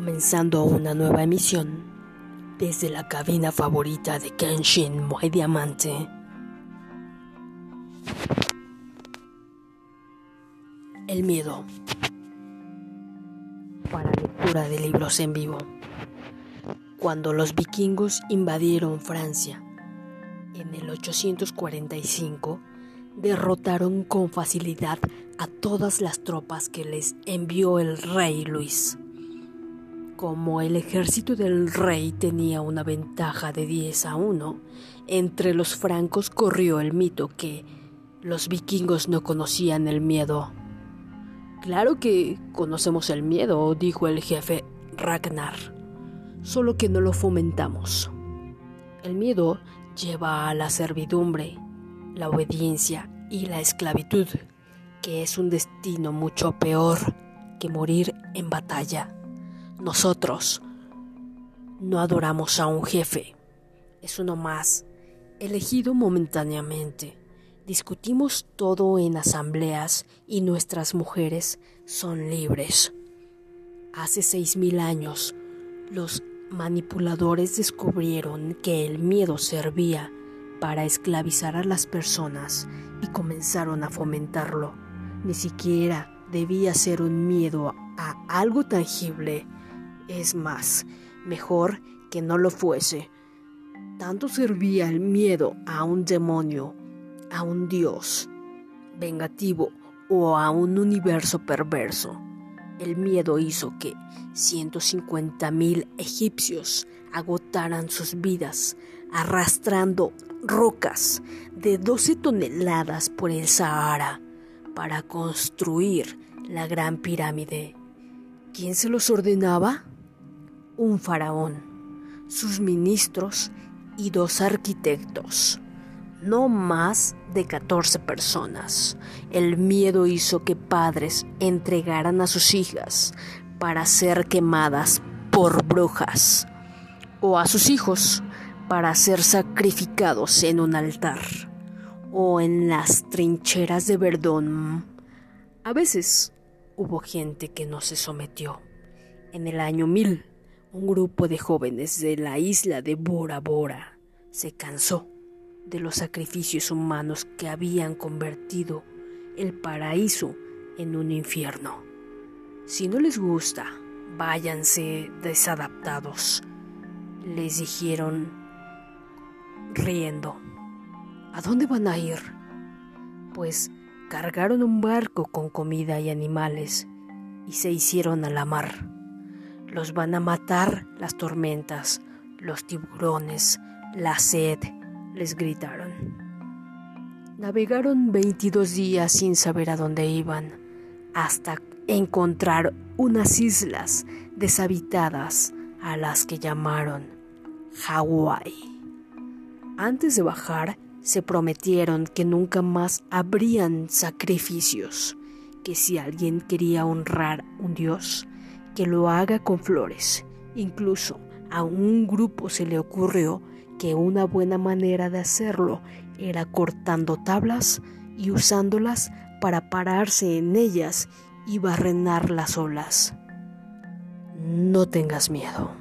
comenzando una nueva emisión desde la cabina favorita de Kenshin Moe Diamante. El miedo para lectura de libros en vivo. Cuando los vikingos invadieron Francia en el 845, derrotaron con facilidad a todas las tropas que les envió el rey Luis. Como el ejército del rey tenía una ventaja de 10 a 1, entre los francos corrió el mito que los vikingos no conocían el miedo. Claro que conocemos el miedo, dijo el jefe Ragnar, solo que no lo fomentamos. El miedo lleva a la servidumbre, la obediencia y la esclavitud, que es un destino mucho peor que morir en batalla. Nosotros no adoramos a un jefe, es uno más, elegido momentáneamente. Discutimos todo en asambleas y nuestras mujeres son libres. Hace seis mil años, los manipuladores descubrieron que el miedo servía para esclavizar a las personas y comenzaron a fomentarlo. Ni siquiera debía ser un miedo a algo tangible es más, mejor que no lo fuese. Tanto servía el miedo a un demonio, a un dios vengativo o a un universo perverso. El miedo hizo que 150.000 egipcios agotaran sus vidas arrastrando rocas de 12 toneladas por el Sahara para construir la gran pirámide. ¿Quién se los ordenaba? Un faraón, sus ministros y dos arquitectos. No más de 14 personas. El miedo hizo que padres entregaran a sus hijas para ser quemadas por brujas o a sus hijos para ser sacrificados en un altar o en las trincheras de Verdón. A veces hubo gente que no se sometió. En el año 1000 un grupo de jóvenes de la isla de Bora Bora se cansó de los sacrificios humanos que habían convertido el paraíso en un infierno. Si no les gusta, váyanse desadaptados, les dijeron riendo. ¿A dónde van a ir? Pues cargaron un barco con comida y animales y se hicieron a la mar. Los van a matar las tormentas, los tiburones, la sed, les gritaron. Navegaron 22 días sin saber a dónde iban, hasta encontrar unas islas deshabitadas a las que llamaron Hawái. Antes de bajar, se prometieron que nunca más habrían sacrificios, que si alguien quería honrar un dios, que lo haga con flores. Incluso a un grupo se le ocurrió que una buena manera de hacerlo era cortando tablas y usándolas para pararse en ellas y barrenar las olas. No tengas miedo.